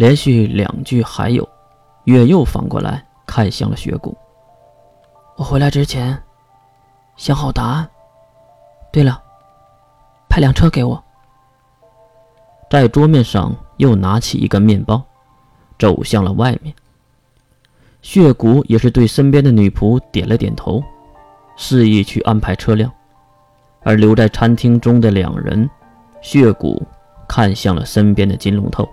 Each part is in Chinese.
连续两句还有，月又反过来看向了雪谷。我回来之前，想好答案。对了，派辆车给我。在桌面上又拿起一根面包，走向了外面。血骨也是对身边的女仆点了点头，示意去安排车辆。而留在餐厅中的两人，血骨看向了身边的金龙头。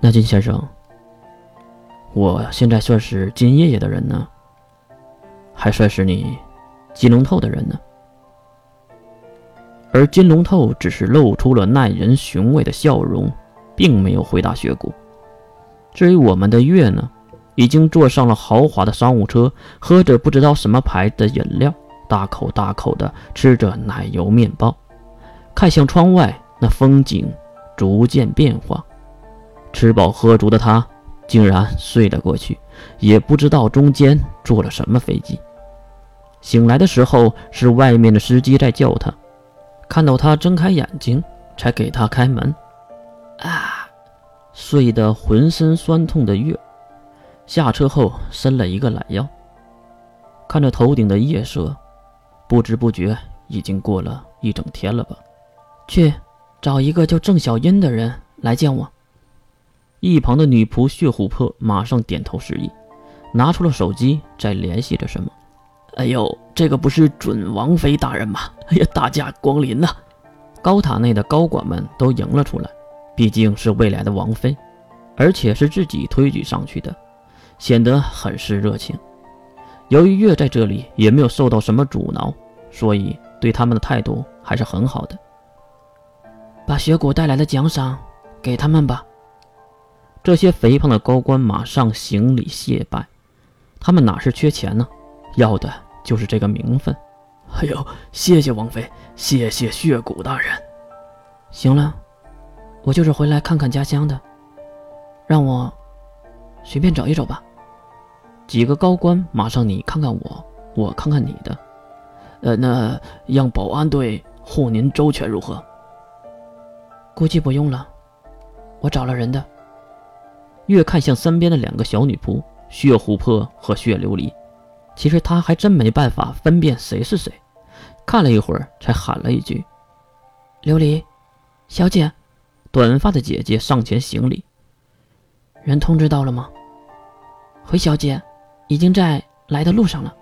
那金先生，我现在算是金爷爷的人呢，还算是你金龙透的人呢？而金龙透只是露出了耐人寻味的笑容，并没有回答雪谷。至于我们的月呢，已经坐上了豪华的商务车，喝着不知道什么牌的饮料，大口大口的吃着奶油面包，看向窗外那风景逐渐变化。吃饱喝足的他竟然睡了过去，也不知道中间坐了什么飞机。醒来的时候，是外面的司机在叫他。看到他睁开眼睛，才给他开门。啊，睡得浑身酸痛的月，下车后伸了一个懒腰，看着头顶的夜色，不知不觉已经过了一整天了吧？去找一个叫郑小英的人来见我。一旁的女仆血琥珀马上点头示意，拿出了手机在联系着什么。哎呦，这个不是准王妃大人吗？哎呀，大驾光临呐！高塔内的高管们都迎了出来，毕竟是未来的王妃，而且是自己推举上去的，显得很是热情。由于月在这里也没有受到什么阻挠，所以对他们的态度还是很好的。把雪谷带来的奖赏给他们吧。这些肥胖的高官马上行礼谢拜，他们哪是缺钱呢？要的。就是这个名分，哎呦，谢谢王妃，谢谢血骨大人。行了，我就是回来看看家乡的，让我随便找一找吧。几个高官马上你看看我，我看看你的，呃，那让保安队护您周全如何？估计不用了，我找了人的。越看向身边的两个小女仆，血琥珀和血琉璃。其实他还真没办法分辨谁是谁，看了一会儿，才喊了一句：“琉璃，小姐。”短发的姐姐上前行礼：“人通知到了吗？”“回小姐，已经在来的路上了。”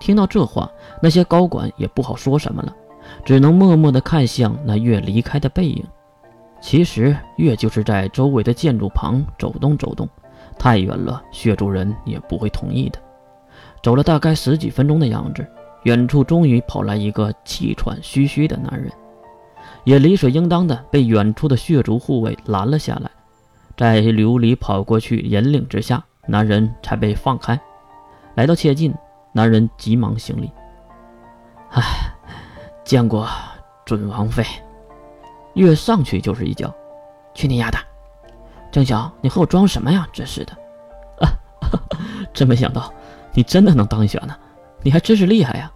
听到这话，那些高管也不好说什么了，只能默默地看向那月离开的背影。其实月就是在周围的建筑旁走动走动，太远了，血族人也不会同意的。走了大概十几分钟的样子，远处终于跑来一个气喘吁吁的男人，也理所应当的被远处的血族护卫拦了下来。在琉璃跑过去引领之下，男人才被放开。来到切近，男人急忙行礼：“哎，见过准王妃。”跃上去就是一脚：“去你丫的！郑晓，你和我装什么呀？真是的！啊，真没想到。”你真的能当选呢？你还真是厉害呀！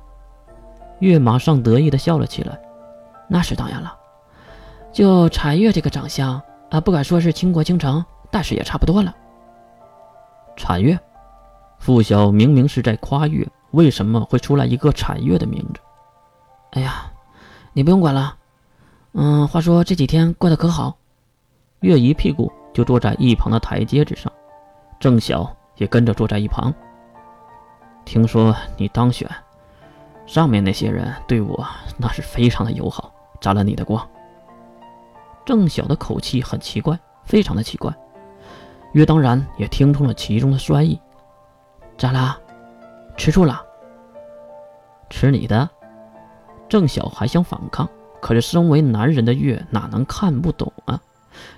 月马上得意的笑了起来。那是当然了，就彩月这个长相啊，不敢说是倾国倾城，但是也差不多了。产月，傅晓明明是在夸月，为什么会出来一个产月的名字？哎呀，你不用管了。嗯，话说这几天过得可好？月一屁股就坐在一旁的台阶之上，郑晓也跟着坐在一旁。听说你当选，上面那些人对我那是非常的友好，沾了你的光。郑晓的口气很奇怪，非常的奇怪。月当然也听出了其中的酸意。咋啦？吃醋了？吃你的？郑晓还想反抗，可是身为男人的月哪能看不懂啊？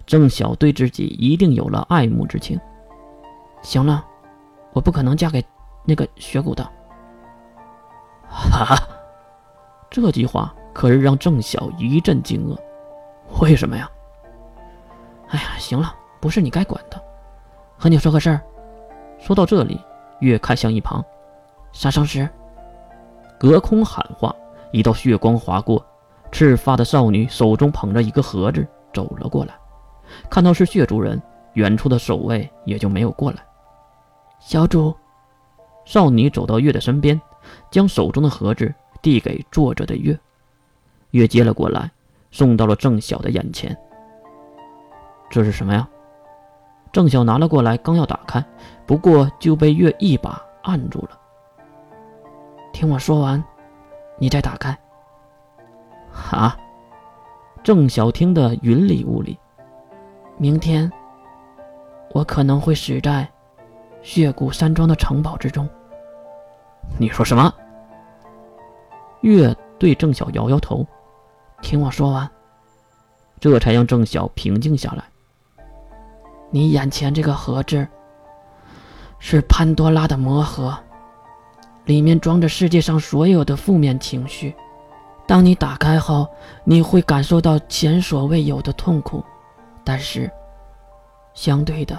郑晓对自己一定有了爱慕之情。行了，我不可能嫁给。那个血骨的，哈，这句话可是让郑晓一阵惊愕。为什么呀？哎呀，行了，不是你该管的。和你说个事儿。说到这里，月看向一旁，杀生石，隔空喊话，一道血光划过，赤发的少女手中捧着一个盒子走了过来。看到是血族人，远处的守卫也就没有过来。小主，少女走到月的身边，将手中的盒子递给坐着的月。月接了过来，送到了郑晓的眼前。这是什么呀？郑晓拿了过来，刚要打开，不过就被月一把按住了。听我说完，你再打开。啊！郑晓听得云里雾里。明天，我可能会死在血谷山庄的城堡之中。你说什么？月对郑晓摇摇头。听我说完，这才让郑晓平静下来。你眼前这个盒子是潘多拉的魔盒，里面装着世界上所有的负面情绪。当你打开后，你会感受到前所未有的痛苦，但是，相对的，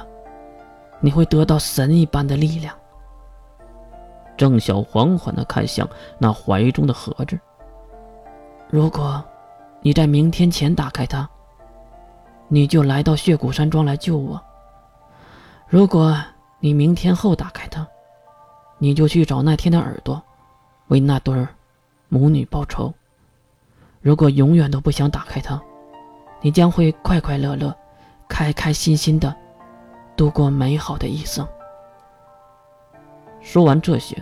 你会得到神一般的力量。郑晓缓缓地看向那怀中的盒子。如果，你在明天前打开它，你就来到血谷山庄来救我。如果你明天后打开它，你就去找那天的耳朵，为那对儿母女报仇。如果永远都不想打开它，你将会快快乐乐、开开心心的度过美好的一生。说完这些，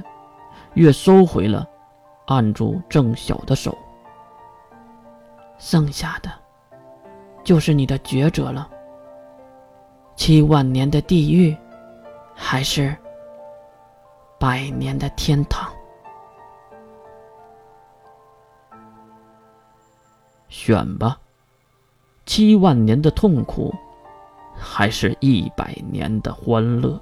月收回了按住郑晓的手。剩下的，就是你的抉择了：七万年的地狱，还是百年的天堂？选吧，七万年的痛苦，还是一百年的欢乐。